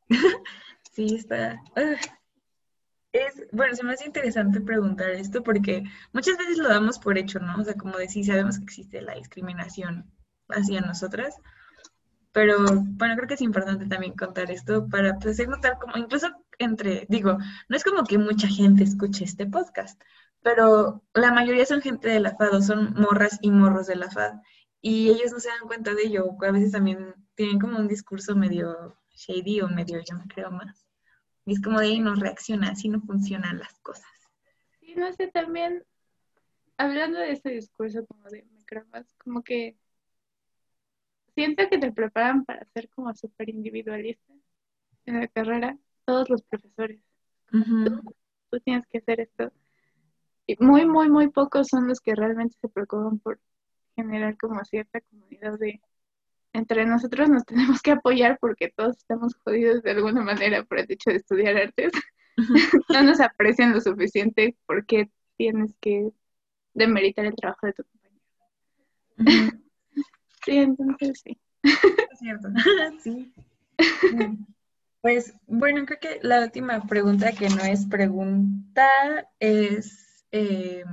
sí, está. Es, bueno, se me hace interesante preguntar esto porque muchas veces lo damos por hecho, ¿no? O sea, como decir, sabemos que existe la discriminación hacia nosotras, pero bueno, creo que es importante también contar esto para pues, hacer notar como, incluso entre, digo, no es como que mucha gente escuche este podcast, pero la mayoría son gente de la FAD, son morras y morros de la FAD, y ellos no se dan cuenta de ello, a veces también tienen como un discurso medio shady o medio, yo me creo más. Y es como de ahí no reacciona, así no funcionan las cosas. Sí, no sé, también hablando de ese discurso como de me creo más, como que siento que te preparan para ser como súper individualista en la carrera, todos los profesores. tú, tienes que hacer esto. Y muy, muy, muy pocos son los que realmente se preocupan por generar como cierta comunidad de entre nosotros nos tenemos que apoyar porque todos estamos jodidos de alguna manera por el hecho de estudiar artes. no nos aprecian lo suficiente porque tienes que demeritar el trabajo de tu compañero. Sí, entonces sí. Es cierto. sí. Pues bueno, creo que la última pregunta que no es pregunta es, eh,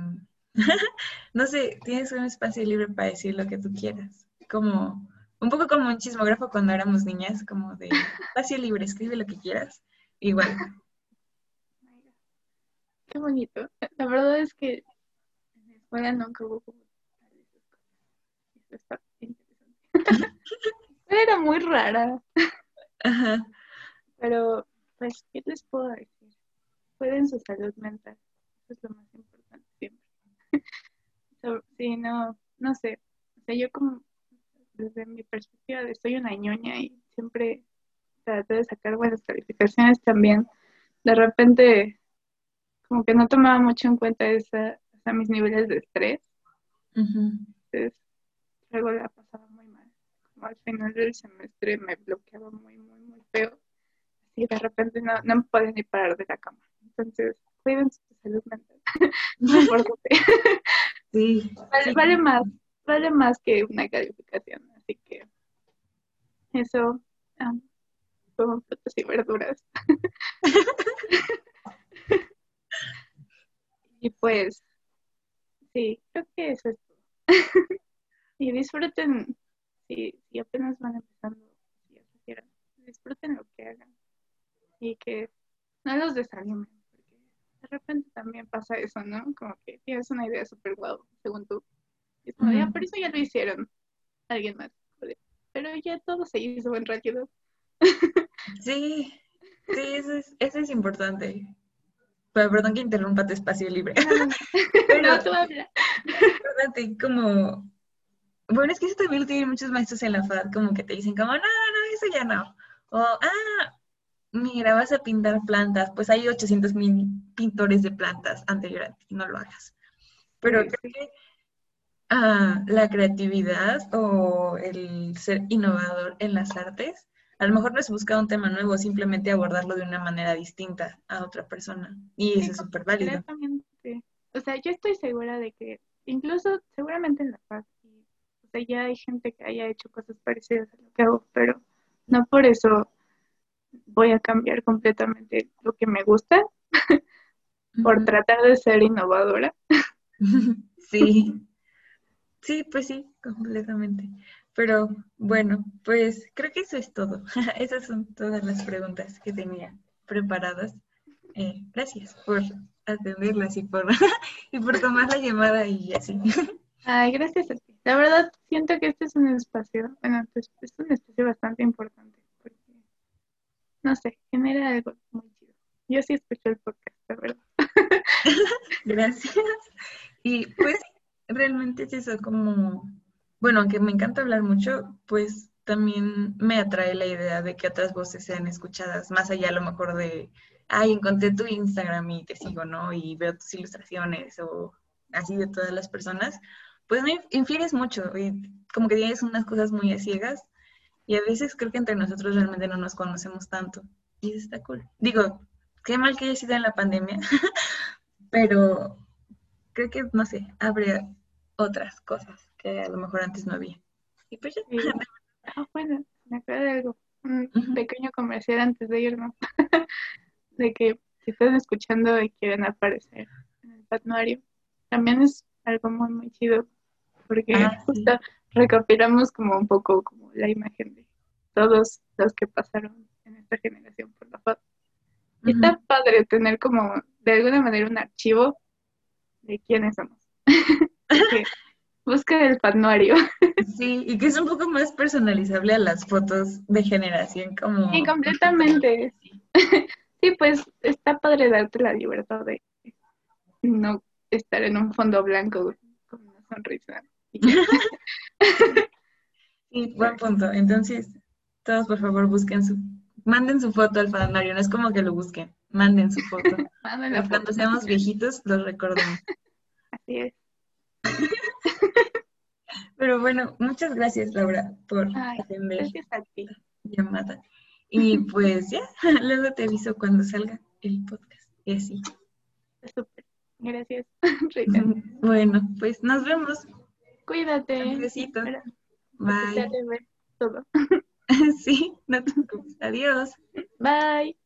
no sé, tienes un espacio libre para decir lo que tú quieras. Como un poco como un chismógrafo cuando éramos niñas, como de espacio libre, escribe lo que quieras. Igual. Qué bonito. La verdad es que en la escuela nunca hubo como. Era muy rara. Ajá. Pero, pues, ¿qué les puedo decir? Cuiden su salud mental. Eso es lo más importante siempre. sí, no, no sé. O sea, yo como desde mi perspectiva de soy una ñoña y siempre traté de sacar buenas calificaciones también. De repente, como que no tomaba mucho en cuenta esa, mis niveles de estrés. Entonces, luego la pasaba al final del semestre me bloqueaba muy, muy, muy feo. Así de repente no, no me podía ni parar de la cama. Entonces, cuiden su salud mental. no importante. Sí. vale, vale más vale más que una calificación. Así que eso, um, como frutas y verduras. y pues, sí, creo que eso es todo. y disfruten, si, si apenas van empezando, si ya quieran, disfruten lo que hagan y que no los desanimen, porque de repente también pasa eso, ¿no? Como que tienes una idea súper guau, según tú, por eso ya lo hicieron alguien más. Pero ya todo se hizo en rápido. Sí, sí, eso es, eso es importante. Pero, perdón que interrumpa tu espacio libre. Pero tú habla. como, bueno, es que eso también lo tienen muchos maestros en la FAD, como que te dicen como, no, no, no, eso ya no. O, ah, mira, vas a pintar plantas, pues hay 800 mil pintores de plantas anteriores, no lo hagas. Pero creo que a la creatividad o el ser innovador en las artes, a lo mejor no es buscar un tema nuevo, simplemente abordarlo de una manera distinta a otra persona. Y eso es súper válido. O sea, yo estoy segura de que incluso seguramente en la paz, o sea, ya hay gente que haya hecho cosas parecidas a lo que hago, pero no por eso voy a cambiar completamente lo que me gusta por tratar de ser innovadora. sí. Sí, pues sí, completamente. Pero bueno, pues creo que eso es todo. Esas son todas las preguntas que tenía preparadas. Eh, gracias por atenderlas y por, y por tomar la llamada y así. Ay, gracias a ti. La verdad, siento que este es un espacio, bueno, pues, es un espacio bastante importante porque, no sé, genera algo muy chido. Yo sí escucho el podcast, la verdad. Gracias. Y pues realmente es eso como, bueno, aunque me encanta hablar mucho, pues también me atrae la idea de que otras voces sean escuchadas, más allá a lo mejor de, ay, encontré tu Instagram y te sigo, ¿no? Y veo tus ilustraciones o así de todas las personas, pues no infieres mucho y como que tienes unas cosas muy a ciegas y a veces creo que entre nosotros realmente no nos conocemos tanto y eso está cool. Digo, qué mal que haya sido en la pandemia, pero creo que, no sé, habría otras cosas que a lo mejor antes no había. Y pues ya. Ah, bueno, me acuerdo de algo, un pequeño comercial antes de irnos, de que si están escuchando y quieren aparecer en el Pat también es algo muy, muy chido, porque ah, justo recopilamos como un poco como la imagen de todos los que pasaron en esta generación por la foto. Y está padre tener como de alguna manera un archivo de quiénes somos. Busca el panuario. Sí, y que es un poco más personalizable a las fotos de generación como... Sí, completamente. Sí, pues está padre darte la libertad de no estar en un fondo blanco con una sonrisa. Sí, buen punto. Entonces, todos por favor busquen su, manden su foto al panuario, no es como que lo busquen, manden su foto. Cuando seamos viejitos, los recordemos. Así es. Pero bueno, muchas gracias, Laura, por atender la llamada. Y pues ya, luego te aviso cuando salga el podcast. Y así. Súper. Gracias, Bueno, pues nos vemos. Cuídate. Un besito. Bye. Todo. sí, no te preocupes. Adiós. Bye.